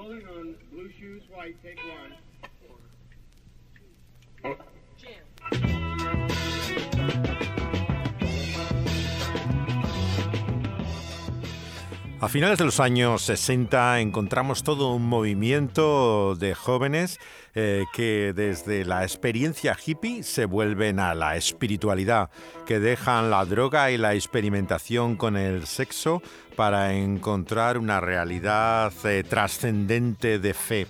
Rolling on blue shoes, white, take one. A finales de los años 60 encontramos todo un movimiento de jóvenes eh, que desde la experiencia hippie se vuelven a la espiritualidad, que dejan la droga y la experimentación con el sexo para encontrar una realidad eh, trascendente de fe.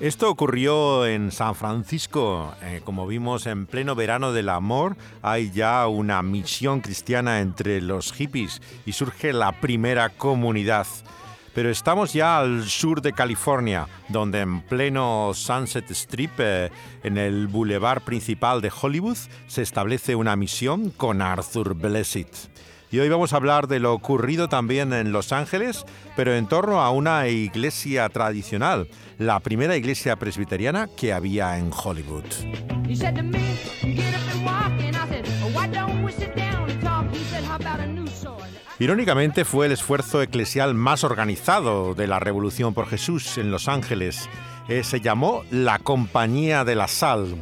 Esto ocurrió en San Francisco, eh, como vimos en pleno verano del amor, hay ya una misión cristiana entre los hippies y surge la primera comunidad. Pero estamos ya al sur de California, donde en pleno Sunset Strip, eh, en el boulevard principal de Hollywood, se establece una misión con Arthur Blessitt. Y hoy vamos a hablar de lo ocurrido también en Los Ángeles, pero en torno a una iglesia tradicional, la primera iglesia presbiteriana que había en Hollywood. Irónicamente fue el esfuerzo eclesial más organizado de la Revolución por Jesús en Los Ángeles. Eh, se llamó la Compañía de la Sal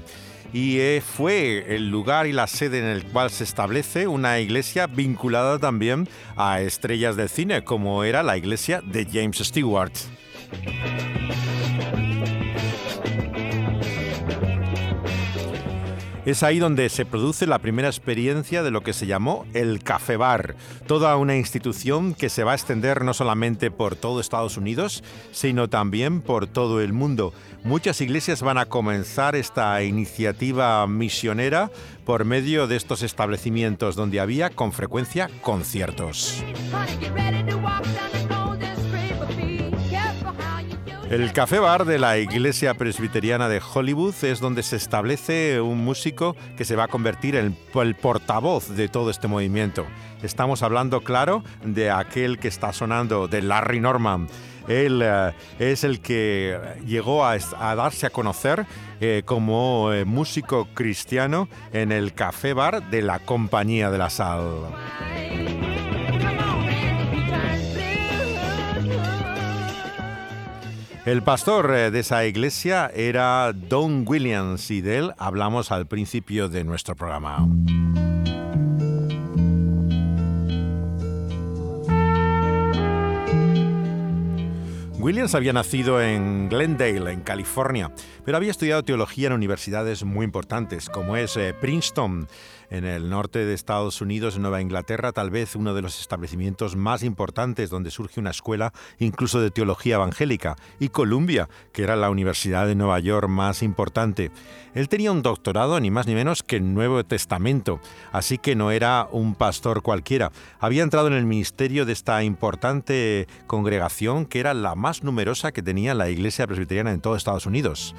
y eh, fue el lugar y la sede en el cual se establece una iglesia vinculada también a estrellas del cine, como era la iglesia de James Stewart. Es ahí donde se produce la primera experiencia de lo que se llamó el Café Bar, toda una institución que se va a extender no solamente por todo Estados Unidos, sino también por todo el mundo. Muchas iglesias van a comenzar esta iniciativa misionera por medio de estos establecimientos donde había con frecuencia conciertos. El café bar de la iglesia presbiteriana de Hollywood es donde se establece un músico que se va a convertir en el portavoz de todo este movimiento. Estamos hablando, claro, de aquel que está sonando, de Larry Norman. Él eh, es el que llegó a, darse a conocer eh, como eh, músico cristiano en el café bar de la Compañía de la Sal. El pastor eh, de esa iglesia era Don Williams y de él hablamos al principio de nuestro programa. Williams había nacido en Glendale, en California, pero había estudiado teología en universidades muy importantes, como es eh, Princeton, en el norte de Estados Unidos, en Nueva Inglaterra, tal vez uno de los establecimientos más importantes donde surge una escuela incluso de teología evangélica, y Columbia, que era la universidad de Nueva York más importante. Él tenía un doctorado ni más ni menos que en Nuevo Testamento, así que no era un pastor cualquiera. Había entrado en el ministerio de esta importante congregación que era la más numerosa que tenía la iglesia presbiteriana en todo Estados Unidos.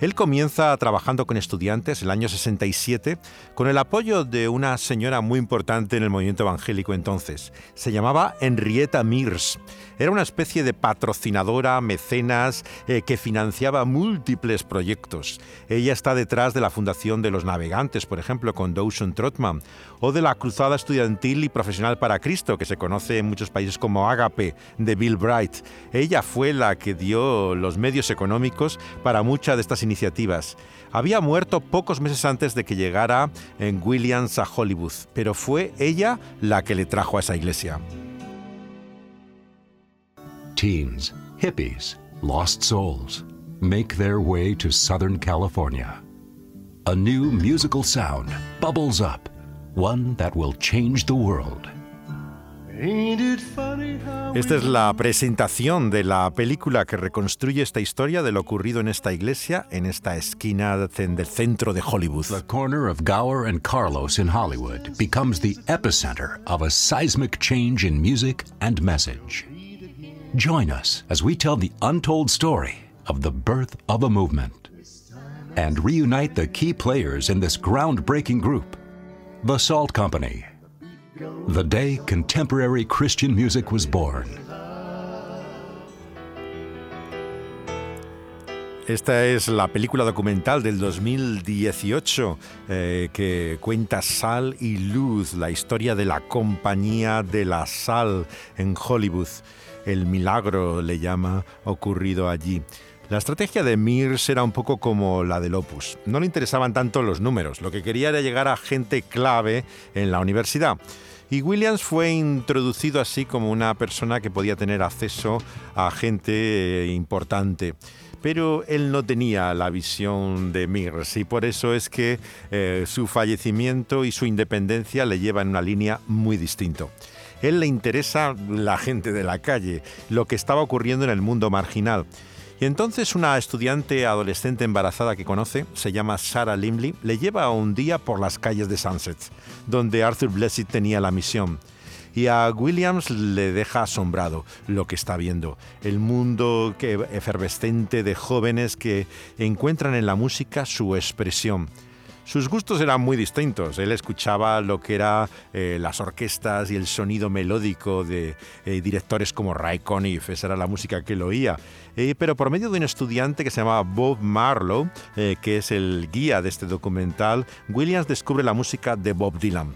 Él comienza trabajando con estudiantes el año 67 con el apoyo de una señora muy importante en el movimiento evangélico entonces. Se llamaba Henrietta Mears. Era una especie de patrocinadora, mecenas, eh, que financiaba múltiples proyectos. Ella está detrás de la fundación de los navegantes, por ejemplo, con Dawson Trotman, o de la Cruzada Estudiantil y Profesional para Cristo, que se conoce en muchos países como Agape, de Bill Bright. Ella fue la que dio los medios económicos para muchas de estas iniciativas. Había muerto pocos meses antes de que llegara en Williams a Hollywood, pero fue ella la que le trajo a esa iglesia. Teens, hippies, lost souls make their way to Southern California. A new musical sound bubbles up, one that will change the world. Esta es la presentación de la película que reconstruye esta historia de lo ocurrido en esta iglesia, en esta esquina del centro de Hollywood. The corner of Gower and Carlos in Hollywood becomes the epicenter of a seismic change in music and message. Join us as we tell the untold story of the birth of a movement and reunite the key players in this groundbreaking group, the Salt Company. The day contemporary Christian music was born. Esta es la película documental del 2018 eh, que cuenta Sal y Luz, la historia de la compañía de la sal en Hollywood. el milagro le llama ocurrido allí. La estrategia de Mears era un poco como la del Opus. No le interesaban tanto los números, lo que quería era llegar a gente clave en la universidad. Y Williams fue introducido así como una persona que podía tener acceso a gente eh, importante pero él no tenía la visión de Mears y por eso es que eh, su fallecimiento y su independencia le llevan en una línea muy distinta. Él le interesa la gente de la calle, lo que estaba ocurriendo en el mundo marginal. Y entonces una estudiante adolescente embarazada que conoce, se llama Sarah Limley, le lleva un día por las calles de Sunset, donde Arthur Blessed tenía la misión. Y a Williams le deja asombrado lo que está viendo, el mundo efervescente de jóvenes que encuentran en la música su expresión sus gustos eran muy distintos. Él escuchaba lo que eran eh, las orquestas y el sonido melódico de eh, directores como Ray Conniff, esa era la música que él oía. Eh, pero por medio de un estudiante que se llamaba Bob Marlowe, que es el guía de este documental, Williams descubre la música de Bob Dylan.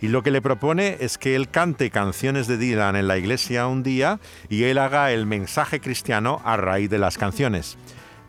Y lo que le propone es que él cante canciones de Dylan en la iglesia un día y él haga el mensaje cristiano a raíz de las canciones.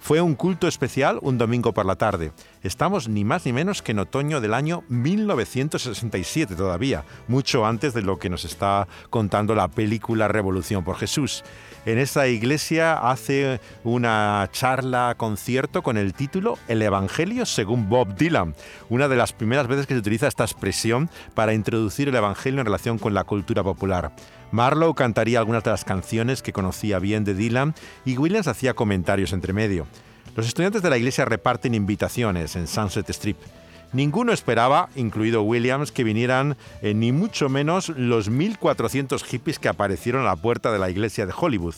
Fue un culto especial un domingo por la tarde. Estamos ni más ni menos que en otoño del año 1967 todavía, mucho antes de lo que nos está contando la película Revolución por Jesús. En esta iglesia hace una charla concierto con el título El Evangelio según Bob Dylan, una de las primeras veces que se utiliza esta expresión para introducir el Evangelio en relación con la cultura popular. Marlowe cantaría algunas de las canciones que conocía bien de Dylan y Williams hacía comentarios entre medio. Los estudiantes de la iglesia reparten invitaciones en Sunset Strip. Ninguno esperaba, incluido Williams, que vinieran eh, ni mucho menos los 1.400 hippies que aparecieron a la puerta de la iglesia de Hollywood.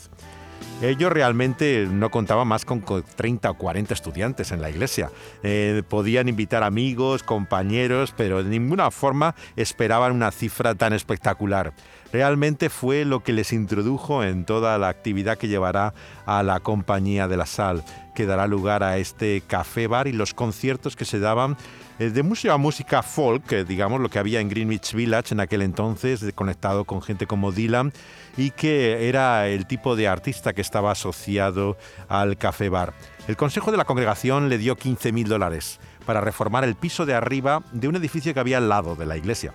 Ellos realmente no contaban más con 30 o 40 estudiantes en la iglesia. Eh, podían invitar amigos, compañeros, pero de ninguna forma esperaban una cifra tan espectacular. Realmente fue lo que les introdujo en toda la actividad que llevará a la Compañía de la Sal, que dará lugar a este café bar y los conciertos que se daban eh, de música música folk, digamos lo que había en Greenwich Village en aquel entonces, conectado con gente como Dylan, y que era el tipo de artista que estaba asociado al café bar. El consejo de la congregación le dio 15 mil dólares para reformar el piso de arriba de un edificio que había al lado de la iglesia.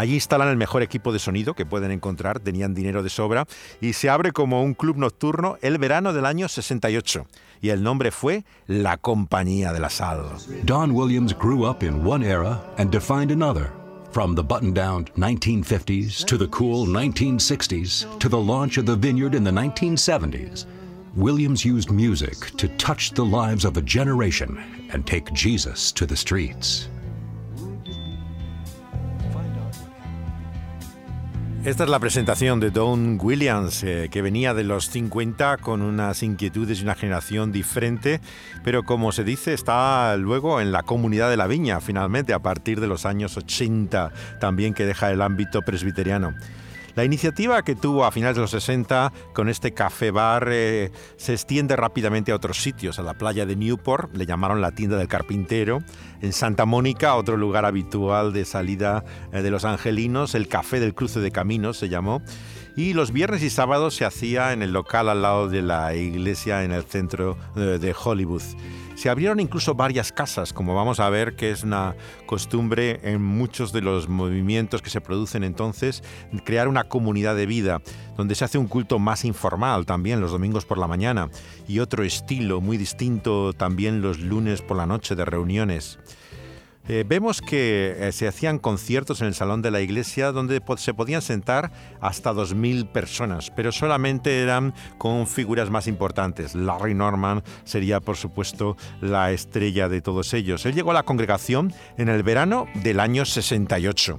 Allí instalan el mejor equipo de sonido que pueden encontrar, tenían dinero de sobra, y se abre como un club nocturno el verano del año 68 y el nombre fue La Compañía de la Sal. Don Williams grew up in one era and defined another. From the button down 1950s to the cool 1960s to the launch of the vineyard in the 1970s, Williams used music to touch the lives of a generation and take Jesus to the streets. Esta es la presentación de Don Williams, eh, que venía de los 50 con unas inquietudes y una generación diferente, pero como se dice, está luego en la comunidad de la viña, finalmente, a partir de los años 80, también que deja el ámbito presbiteriano. La iniciativa que tuvo a finales de los 60 con este café bar eh, se extiende rápidamente a otros sitios, a la playa de Newport, le llamaron la tienda del carpintero, en Santa Mónica, otro lugar habitual de salida eh, de los angelinos, el café del cruce de caminos se llamó, y los viernes y sábados se hacía en el local al lado de la iglesia en el centro eh, de Hollywood. Se abrieron incluso varias casas, como vamos a ver que es una costumbre en muchos de los movimientos que se producen entonces, crear una comunidad de vida, donde se hace un culto más informal también los domingos por la mañana y otro estilo muy distinto también los lunes por la noche de reuniones. Eh, vemos que eh, se hacían conciertos en el salón de la iglesia donde se podían sentar hasta 2.000 personas, pero solamente eran con figuras más importantes. Larry Norman sería, por supuesto, la estrella de todos ellos. Él llegó a la congregación en el verano del año 68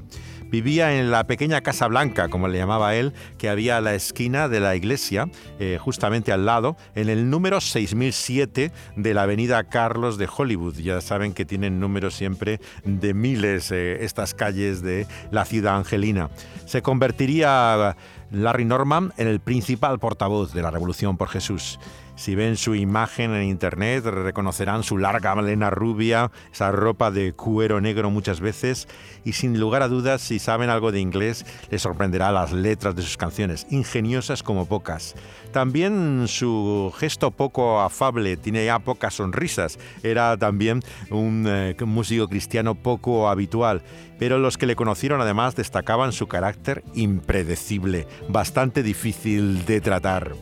Vivía en la pequeña Casa Blanca, como le llamaba él, que había a la esquina de la iglesia, eh, justamente al lado, en el número 6007 de la avenida Carlos de Hollywood. Ya saben que tienen números siempre de miles eh, estas calles de la ciudad angelina. Se convertiría Larry Norman en el principal portavoz de la Revolución por Jesús. Si ven su imagen en internet, reconocerán su larga melena rubia, esa ropa de cuero negro muchas veces, y sin lugar a dudas, si saben algo de inglés, les sorprenderá las letras de sus canciones, ingeniosas como pocas. También su gesto poco afable, tiene ya pocas sonrisas, era también un eh, músico cristiano poco habitual, pero los que le conocieron además destacaban su carácter impredecible, bastante difícil de tratar.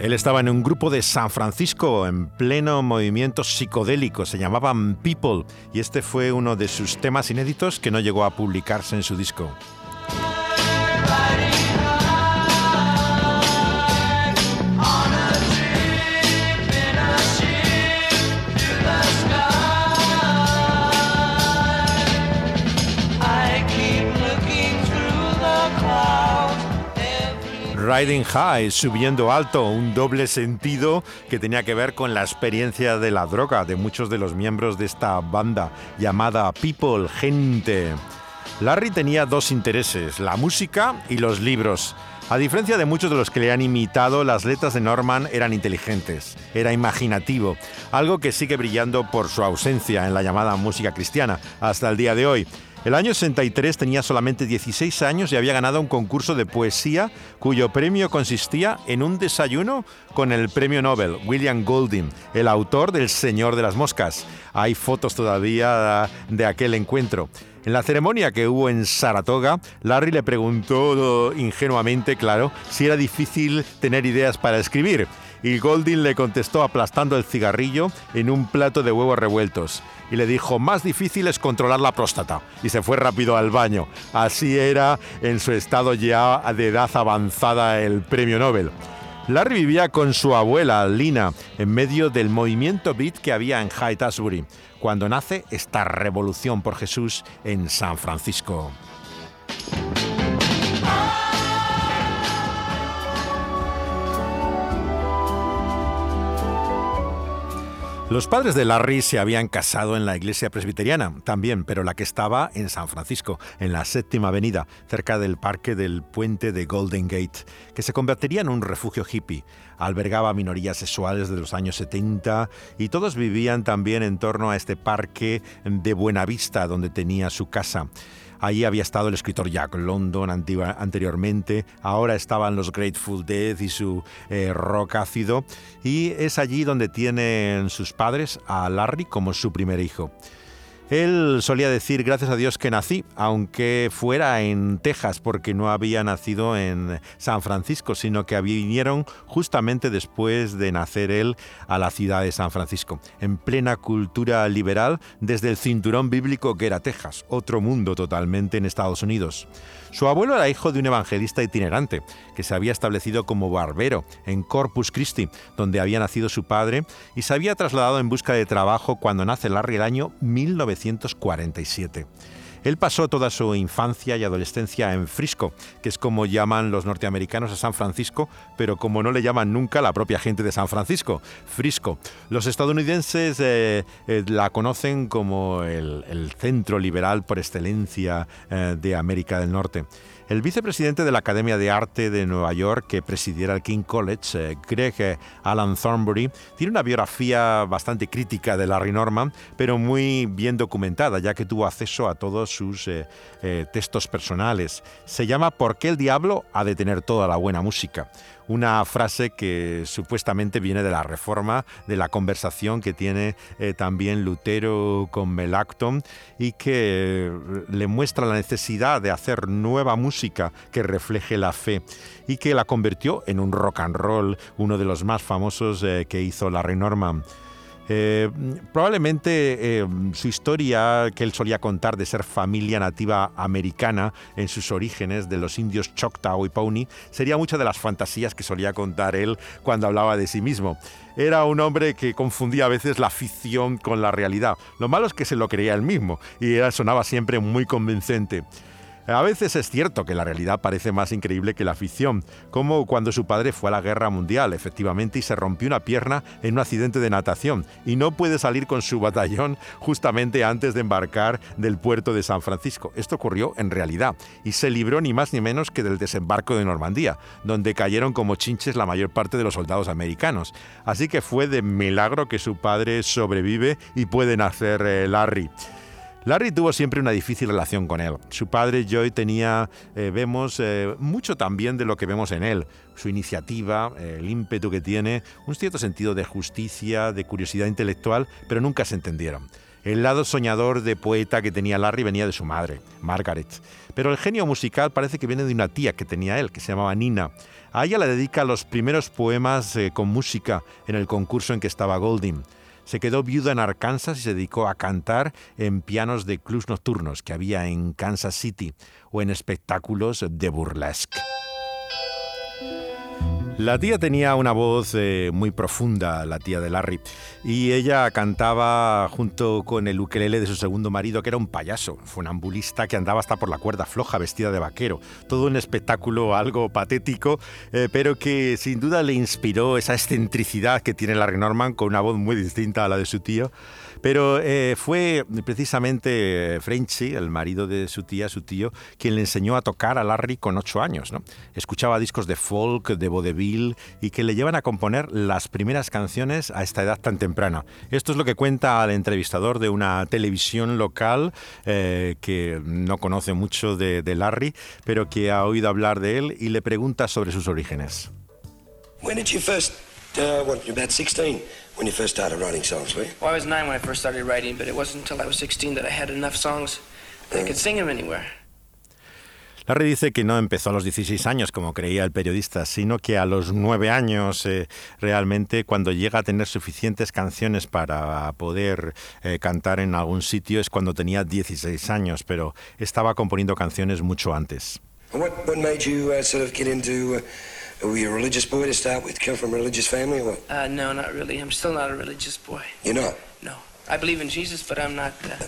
Él estaba en un grupo de San Francisco en pleno movimiento psicodélico, se llamaban People, y este fue uno de sus temas inéditos que no llegó a publicarse en su disco. Riding High, subiendo alto, un doble sentido que tenía que ver con la experiencia de la droga de muchos de los miembros de esta banda llamada People, gente. Larry tenía dos intereses, la música y los libros. A diferencia de muchos de los que le han imitado, las letras de Norman eran inteligentes, era imaginativo, algo que sigue brillando por su ausencia en la llamada música cristiana hasta el día de hoy. El año 63 tenía solamente 16 años y había ganado un concurso de poesía cuyo premio consistía en un desayuno con el premio Nobel, William Golding, el autor del Señor de las Moscas. Hay fotos todavía de aquel encuentro. En la ceremonia que hubo en Saratoga, Larry le preguntó ingenuamente, claro, si era difícil tener ideas para escribir. Y Golding le contestó aplastando el cigarrillo en un plato de huevos revueltos y le dijo, más difícil es controlar la próstata. Y se fue rápido al baño. Así era en su estado ya de edad avanzada el premio Nobel. Larry vivía con su abuela, Lina, en medio del movimiento beat que había en Tasbury, cuando nace esta revolución por Jesús en San Francisco. Los padres de Larry se habían casado en la iglesia presbiteriana también, pero la que estaba en San Francisco, en la séptima avenida, cerca del parque del puente de Golden Gate, que se convertiría en un refugio hippie. Albergaba minorías sexuales de los años 70 y todos vivían también en torno a este parque de Buenavista donde tenía su casa. Allí había estado el escritor Jack London anteriormente, ahora estaban los Grateful Dead y su eh, rock ácido, y es allí donde tienen sus padres a Larry como su primer hijo. Él solía decir, gracias a Dios que nací, aunque fuera en Texas, porque no había nacido en San Francisco, sino que vinieron justamente después de nacer él a la ciudad de San Francisco, en plena cultura liberal desde el cinturón bíblico que era Texas, otro mundo totalmente en Estados Unidos. Su abuelo era hijo de un evangelista itinerante que se había establecido como barbero en Corpus Christi, donde había nacido su padre, y se había trasladado en busca de trabajo cuando nace Larry el año 1947. Él pasó toda su infancia y adolescencia en Frisco, que es como llaman los norteamericanos a San Francisco, pero como no le llaman nunca la propia gente de San Francisco, Frisco. Los estadounidenses eh, eh, la conocen como el, centro liberal por excelencia eh, de América del Norte. El vicepresidente de la Academia de Arte de Nueva York, que presidiera el King College, eh, Greg eh, Alan Thornbury, tiene una biografía bastante crítica de Larry Norman, pero muy bien documentada, ya que tuvo acceso a todos sus eh, textos personales. Se llama ¿Por qué el diablo ha de tener toda la buena música? una frase que supuestamente viene de la reforma, de la conversación que tiene también Lutero con Melacton y que le muestra la necesidad de hacer nueva música que refleje la fe y que la convirtió en un rock and roll, uno de los más famosos eh, que hizo Larry Norman. Eh, probablemente eh, su historia que él solía contar de ser familia nativa americana en sus orígenes de los indios Choctaw y Pawnee sería muchas de las fantasías que solía contar él cuando hablaba de sí mismo. Era un hombre que confundía a veces la ficción con la realidad. Lo malo es que se lo creía él mismo y sonaba siempre muy convincente. A veces es cierto que la realidad parece más increíble que la ficción, como cuando su padre fue a la guerra mundial, efectivamente, y se rompió una pierna en un accidente de natación, y no puede salir con su batallón justamente antes de embarcar del puerto de San Francisco. Esto ocurrió en realidad, y se libró ni más ni menos que del desembarco de Normandía, donde cayeron como chinches la mayor parte de los soldados americanos. Así que fue de milagro que su padre sobrevive y puede nacer eh, Larry. Larry tuvo siempre una difícil relación con él. Su padre Joy tenía, eh, vemos, eh, mucho también de lo que vemos en él. Su iniciativa, el ímpetu que tiene, un cierto sentido de justicia, de curiosidad intelectual, pero nunca se entendieron. El lado soñador de poeta que tenía Larry venía de su madre, Margaret. Pero el genio musical parece que viene de una tía que tenía él, que se llamaba Nina. A ella le dedica los primeros poemas eh, con música en el concurso en que estaba Golding se quedó viuda en Arkansas y se dedicó a cantar en pianos de clubs nocturnos que había en Kansas City o en espectáculos de burlesque. La tía tenía una voz eh, muy profunda, la tía de Larry, y ella cantaba junto con el ukelele de su segundo marido, que era un payaso, funambulista que andaba hasta por la cuerda floja, vestida de vaquero. Todo un espectáculo algo patético, eh, pero que sin duda le inspiró esa excentricidad que tiene Larry Norman con una voz muy distinta a la de su tío. Pero eh, fue precisamente Frenchy, el marido de su tía, su tío, quien le enseñó a tocar a Larry con ocho años. ¿no? Escuchaba discos de folk, de vaudeville y que le llevan a componer las primeras canciones a esta edad tan temprana. Esto es lo que cuenta el entrevistador de una televisión local eh, que no conoce mucho de, Larry, pero que ha oído hablar de él y le pregunta sobre sus orígenes. When did you first, uh, what, about 16 when you first started writing songs, were you? Well, I was nine when I first started writing, but it wasn't until I was 16 that I had enough songs that I could sing them anywhere. Larry dice que no empezó a los 16 años, como creía el periodista, sino que a los 9 años eh, realmente cuando llega a tener suficientes canciones para poder eh, cantar en algún sitio es cuando tenía 16 años, pero estaba componiendo canciones mucho antes. What, what made you uh, sort of get into, uh, were you a religious boy to start with, come from a religious family or what? Uh, no, not really. I'm still not a religious boy. You're not? No. I believe in Jesus, but I'm not. Uh,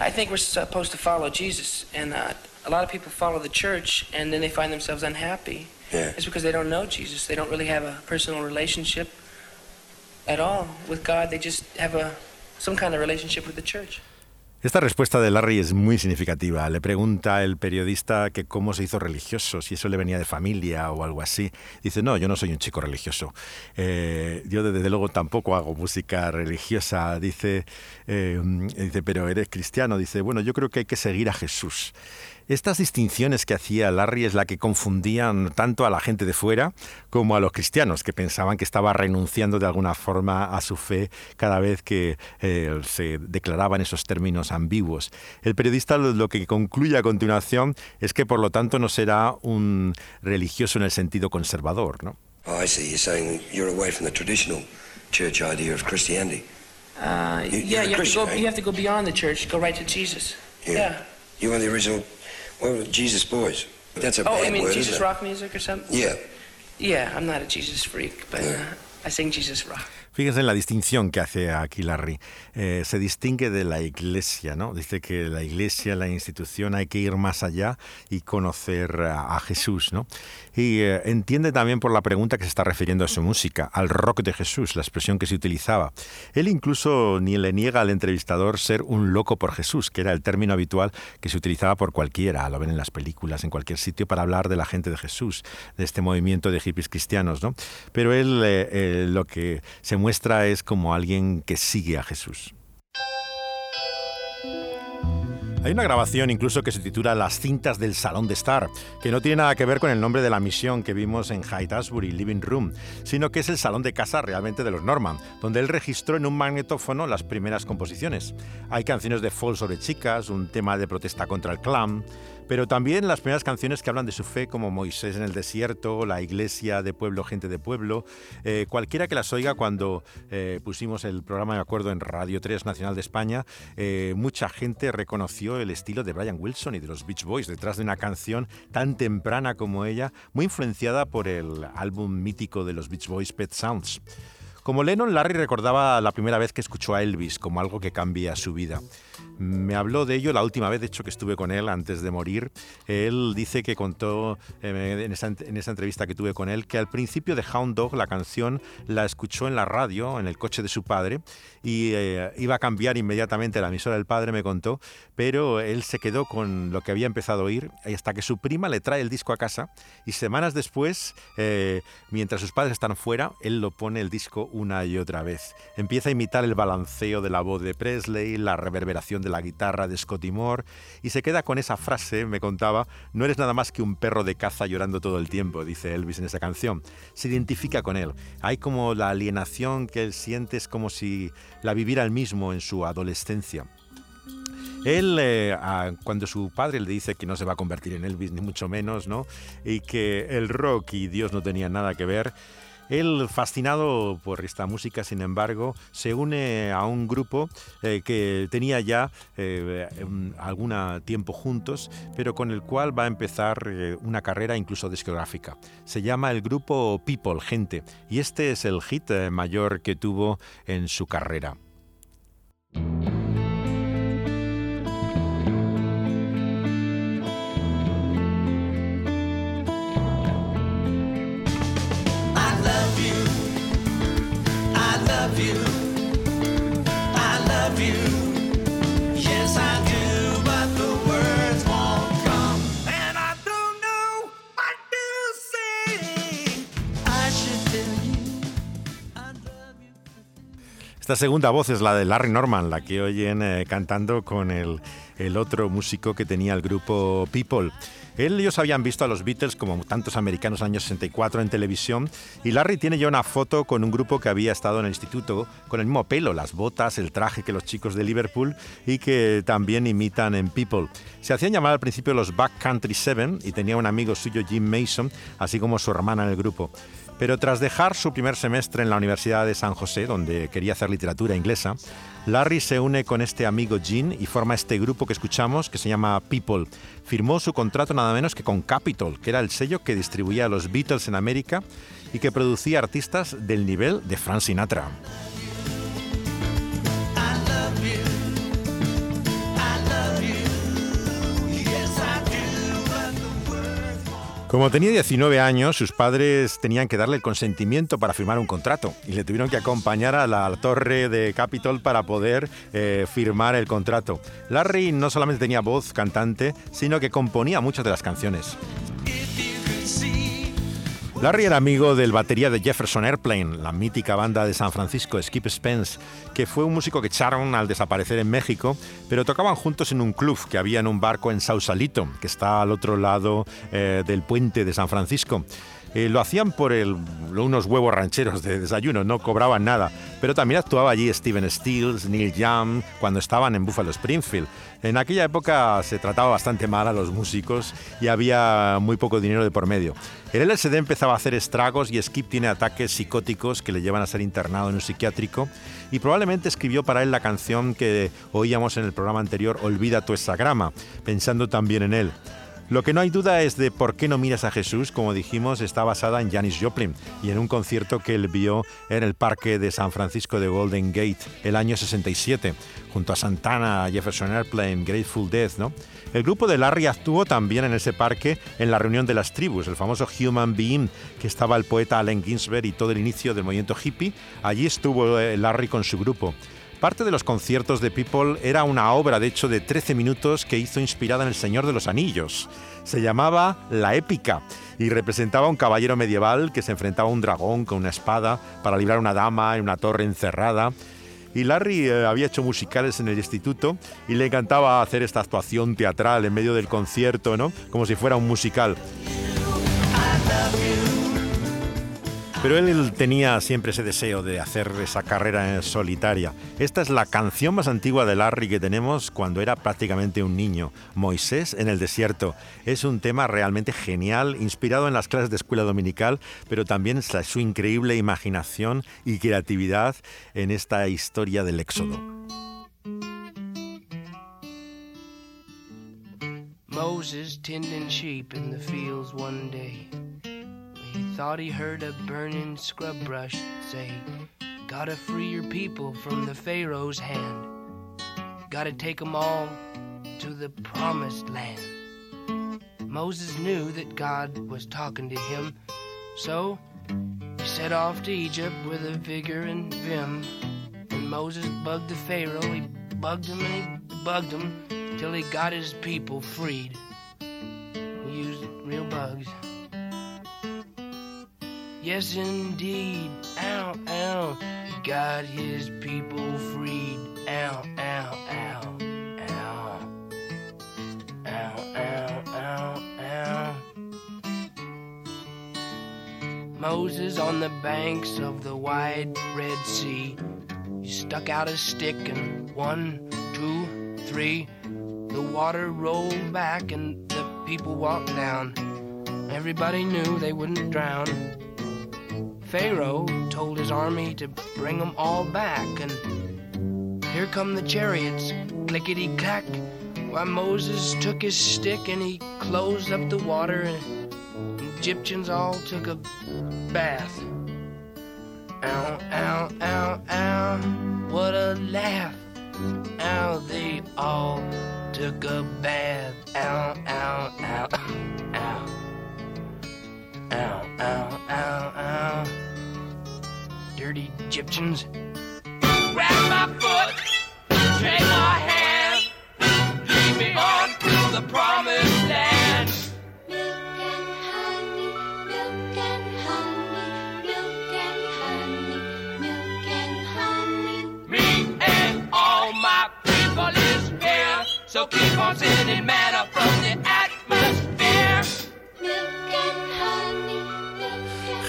I think we're supposed to follow Jesus, and uh, a lot of people follow the church, and then they find themselves unhappy. Yeah. It's because they don't know Jesus. They don't really have a personal relationship at all with God. They just have a some kind of relationship with the church. Esta respuesta de Larry es muy significativa. Le pregunta el periodista que cómo se hizo religioso, si eso le venía de familia o algo así. Dice, no, yo no soy un chico religioso. Eh, yo desde luego tampoco hago música religiosa. Dice, eh, dice, pero eres cristiano. Dice, bueno, yo creo que hay que seguir a Jesús. Estas distinciones que hacía Larry es la que confundían tanto a la gente de fuera como a los cristianos, que pensaban que estaba renunciando de alguna forma a su fe cada vez que eh, se declaraban esos términos ambiguos. El periodista lo, que concluye a continuación es que por lo tanto no será un religioso en el sentido conservador, ¿no? Oh, I see. You're saying you're away from the traditional church idea of Christianity. Uh, You- yeah, a you have to go. right? You have to go beyond the church. Go right to Jesus. Yeah. You the original, what were Jesus Boys? That's a Oh, bad you mean word, Jesus rock music or something? Yeah. Yeah, I'm not a Jesus freak, but uh, I sing Jesus rock. Fíjense en la distinción que hace aquí Larry. Eh, se distingue de la iglesia, ¿no? Dice que la iglesia, la institución, hay que ir más allá y conocer a, Jesús, ¿no? Y eh, entiende también por la pregunta que se está refiriendo a su música, al rock de Jesús, la expresión que se utilizaba. Él incluso ni le niega al entrevistador ser un loco por Jesús, que era el término habitual que se utilizaba por cualquiera, lo ven en las películas, en cualquier sitio, para hablar de la gente de Jesús, de este movimiento de hippies cristianos, ¿no? Pero él eh, lo que se muestra es como alguien que sigue a Jesús. Hay una grabación incluso que se titula Las cintas del Salón de Star, que no tiene nada que ver con el nombre de la misión que vimos en Hyde Asbury, Living Room, sino que es el salón de casa realmente de los Norman, donde él registró en un magnetófono las primeras composiciones. Hay canciones de folk sobre chicas, un tema de protesta contra el clan, pero también las primeras canciones que hablan de su fe, como Moisés en el desierto, La iglesia de pueblo, gente de pueblo. Eh, cualquiera que las oiga cuando eh, pusimos el programa, me acuerdo, en Radio 3 Nacional de España, eh, mucha gente reconoció el estilo de Brian Wilson y de los Beach Boys detrás de una canción tan temprana como ella, muy influenciada por el álbum mítico de los Beach Boys, Pet Sounds. Como Lennon, Larry recordaba la primera vez que escuchó a Elvis como algo que cambia su vida. Me habló de ello la última vez, de hecho, que estuve con él antes de morir. Él dice que contó eh, en, esa, entrevista que tuve con él que al principio de Hound Dog la canción la escuchó en la radio, en el coche de su padre, y eh, iba a cambiar inmediatamente la emisora del padre, me contó, pero él se quedó con lo que había empezado a oír hasta que su prima le trae el disco a casa y semanas después, eh, mientras sus padres están fuera, él lo pone el disco una y otra vez. Empieza a imitar el balanceo de la voz de Presley, la reverberación de la guitarra de Scotty Moore y se queda con esa frase, me contaba, no eres nada más que un perro de caza llorando todo el tiempo, dice Elvis en esa canción. Se identifica con él. Hay como la alienación que él siente, es como si la viviera él mismo en su adolescencia. Él, eh, cuando su padre le dice que no se va a convertir en Elvis, ni mucho menos, ¿no? Y que el rock y Dios no tenían nada que ver, él, fascinado por esta música, sin embargo, se une a un grupo eh, que tenía ya eh, algún tiempo juntos, pero con el cual va a empezar eh, una carrera incluso discográfica. Se llama el grupo People, Gente, y este es el hit mayor que tuvo en su carrera. Esta segunda voz es la de Larry Norman, la que oyen cantando con el, el otro músico que tenía el grupo People. Él y ellos habían visto a los Beatles como tantos americanos en el año 64 en televisión y Larry tiene ya una foto con un grupo que había estado en el instituto con el mismo pelo, las botas, el traje que los chicos de Liverpool y que también imitan en People. Se hacían llamar al principio los Back Country Seven y tenía un amigo suyo Jim Mason, así como su hermana en el grupo. Pero tras dejar su primer semestre en la Universidad de San José, donde quería hacer literatura inglesa, Larry se une con este amigo Gene y forma este grupo que escuchamos que se llama People. Firmó su contrato nada menos que con Capitol, que era el sello que distribuía a los Beatles en América y que producía artistas del nivel de Frank Sinatra. Como tenía 19 años, sus padres tenían que darle el consentimiento para firmar un contrato y le tuvieron que acompañar a la torre de Capitol para poder eh, firmar el contrato. Larry no solamente tenía voz cantante, sino que componía muchas de las canciones. Larry era amigo del batería de Jefferson Airplane, la mítica banda de San Francisco, Skip Spence, que fue un músico que echaron al desaparecer en México, pero tocaban juntos en un club que había en un barco en Sausalito, que está al otro lado eh, del puente de San Francisco. Eh, lo hacían por el, unos huevos rancheros de desayuno, no cobraban nada. Pero también actuaba allí Steven Stills, Neil Young, cuando estaban en Buffalo Springfield. En aquella época se trataba bastante mal a los músicos y había muy poco dinero de por medio. El LSD empezaba a hacer estragos y Skip tiene ataques psicóticos que le llevan a ser internado en un psiquiátrico y probablemente escribió para él la canción que oíamos en el programa anterior, Olvida tu esagrama, pensando también en él. Lo que no hay duda es de por qué no miras a Jesús, como dijimos, está basada en Janis Joplin y en un concierto que él vio en el parque de San Francisco de Golden Gate el año 67, junto a Santana, Jefferson Airplane, Grateful Death, ¿no? El grupo de Larry actuó también en ese parque en la reunión de las tribus, el famoso Human Being, que estaba el poeta Allen Ginsberg y todo el inicio del movimiento hippie. Allí estuvo eh, Larry con su grupo. Parte de los conciertos de People era una obra, de hecho, de 13 minutos que hizo inspirada en El Señor de los Anillos. Se llamaba La Épica y representaba a un caballero medieval que se enfrentaba a un dragón con una espada para librar a una dama en una torre encerrada. Y Larry eh, había hecho musicales en el instituto y le encantaba hacer esta actuación teatral en medio del concierto, ¿no? Como si fuera un musical. Pero él tenía siempre ese deseo de hacer esa carrera solitaria. Esta es la canción más antigua de Larry que tenemos cuando era prácticamente un niño, Moisés en el desierto. Es un tema realmente genial, inspirado en las clases de escuela dominical, pero también su increíble imaginación y creatividad en esta historia del Éxodo. Moses tending sheep. Thought he heard a burning scrub brush say, Gotta free your people from the Pharaoh's hand. gotta take them all to the promised land. Moses knew that God was talking to him, so he set off to Egypt with a vigor and vim. And Moses bugged the Pharaoh, he bugged him and he bugged him till he got his people freed. Yes, indeed. Ow, ow. He got his people freed. Ow, ow, ow. Ow. Ow, ow, ow, ow. Moses on the banks of the wide Red Sea. He stuck out a stick and one, two, three. The water rolled back and the people walked down. Everybody knew they wouldn't drown. Pharaoh told his army to bring them all back, and here come the chariots, clickety clack. While Moses took his stick and he closed up the water, and Egyptians all took a bath. Ow, ow, ow, ow, what a laugh. Ow, they all took a bath. Ow, ow. Ow, ow, ow, ow. Dirty Egyptians. Grab my foot, take my hand, lead me on to the promised land. Milk and honey, milk and honey, milk and honey, milk and honey. Me and all my people is here, so keep on sending manna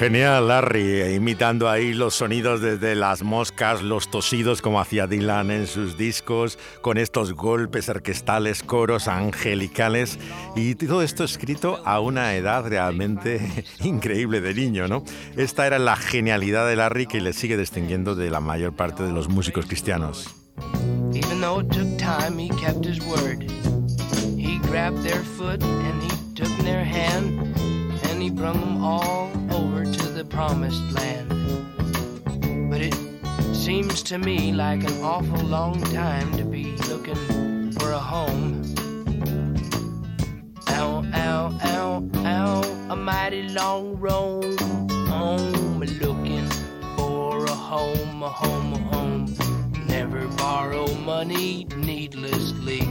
Genial, Larry, imitando ahí los sonidos desde las moscas, los tosidos como hacía Dylan en sus discos, con estos golpes orquestales, coros angelicales y todo esto escrito a una edad realmente increíble de niño, ¿no? Esta era la genialidad de Larry que le sigue distinguiendo de la mayor parte de los músicos cristianos. And he brung them all promised land. But it seems to me like an awful long time to be looking for a home. Ow, ow, ow, ow, a mighty long roam home looking for a home, a home, a home. Never borrow money needlessly.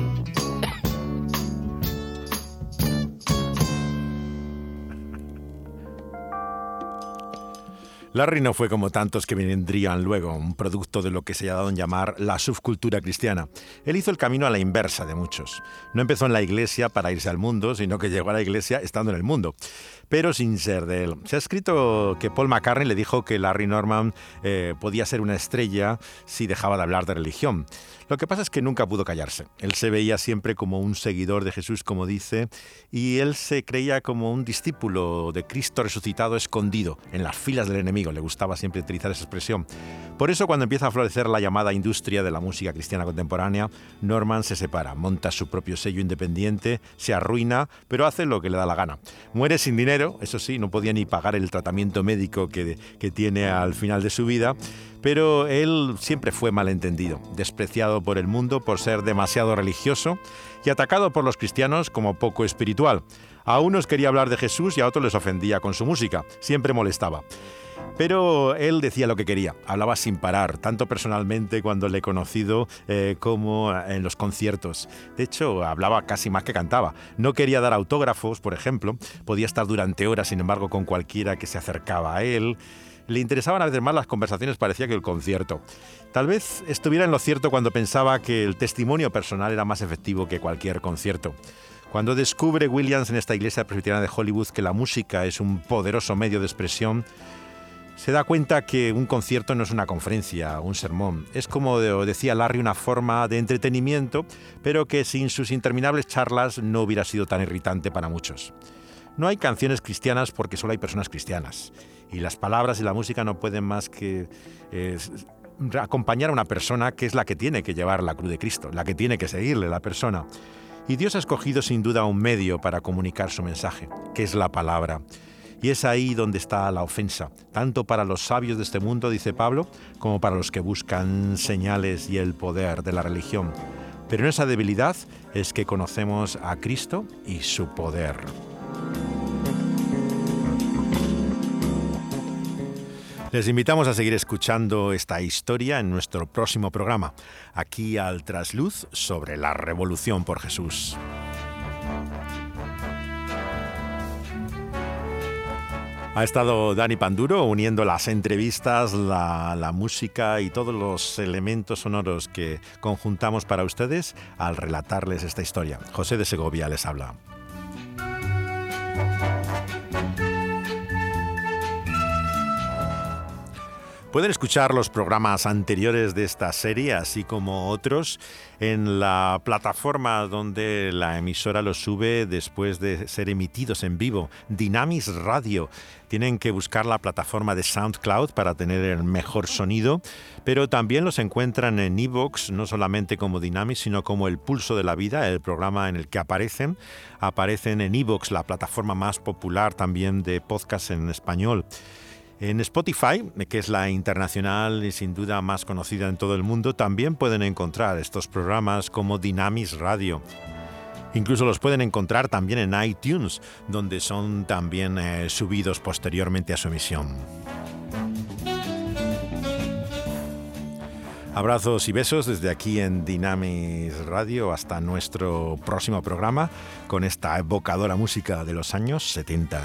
Larry no fue como tantos que vendrían luego, un producto de lo que se ha dado en llamar la subcultura cristiana. Él hizo el camino a la inversa de muchos. No empezó en la iglesia para irse al mundo, sino que llegó a la iglesia estando en el mundo, pero sin ser de él. Se ha escrito que Paul McCartney le dijo que Larry Norman eh, podía ser una estrella si dejaba de hablar de religión. Lo que pasa es que nunca pudo callarse. Él se veía siempre como un seguidor de Jesús, como dice, y él se creía como un discípulo de Cristo resucitado escondido en las filas del enemigo. Le gustaba siempre utilizar esa expresión. Por eso, cuando empieza a florecer la llamada industria de la música cristiana contemporánea, Norman se separa, monta su propio sello independiente, se arruina, pero hace lo que le da la gana. Muere sin dinero, eso sí, no podía ni pagar el tratamiento médico que, que tiene al final de su vida pero él siempre fue malentendido, despreciado por el mundo por ser demasiado religioso y atacado por los cristianos como poco espiritual. A unos quería hablar de Jesús y a otros les ofendía con su música, siempre molestaba. Pero él decía lo que quería, hablaba sin parar, tanto personalmente cuando le he conocido eh, como en los conciertos. De hecho, hablaba casi más que cantaba. No quería dar autógrafos, por ejemplo, podía estar durante horas, sin embargo, con cualquiera que se acercaba a él. Le interesaban a veces más las conversaciones, parecía que el concierto. Tal vez estuviera en lo cierto cuando pensaba que el testimonio personal era más efectivo que cualquier concierto. Cuando descubre Williams en esta iglesia presbiteriana de Hollywood que la música es un poderoso medio de expresión, se da cuenta que un concierto no es una conferencia, un sermón. Es como decía Larry, una forma de entretenimiento, pero que sin sus interminables charlas no hubiera sido tan irritante para muchos. No hay canciones cristianas porque solo hay personas cristianas. Y las palabras y la música no pueden más que acompañar a una persona que es la que tiene que llevar la cruz de Cristo, la que tiene que seguirle la persona. Y Dios ha escogido sin duda un medio para comunicar su mensaje, que es la palabra. Y es ahí donde está la ofensa, tanto para los sabios de este mundo, dice Pablo, como para los que buscan señales y el poder de la religión. Pero en esa debilidad es que conocemos a Cristo y su poder. Les invitamos a seguir escuchando esta historia en nuestro próximo programa, aquí al Trasluz sobre la Revolución por Jesús. Ha estado Dani Panduro uniendo las entrevistas, la, música y todos los elementos sonoros que conjuntamos para ustedes al relatarles esta historia. José de Segovia les habla. Pueden escuchar los programas anteriores de esta serie, así como otros, en la plataforma donde la emisora los sube después de ser emitidos en vivo, Dynamis Radio. Tienen que buscar la plataforma de SoundCloud para tener el mejor sonido, pero también los encuentran en Evox, no solamente como Dynamis, sino como El Pulso de la Vida, el programa en el que aparecen. Aparecen en Evox, la plataforma más popular también de podcast en español. En Spotify, que es la internacional y sin duda más conocida en todo el mundo, también pueden encontrar estos programas como Dynamis Radio. Incluso los pueden encontrar también en iTunes, donde son también eh, subidos posteriormente a su emisión. Abrazos y besos desde aquí en Dynamis Radio hasta nuestro próximo programa con esta evocadora música de los años 70.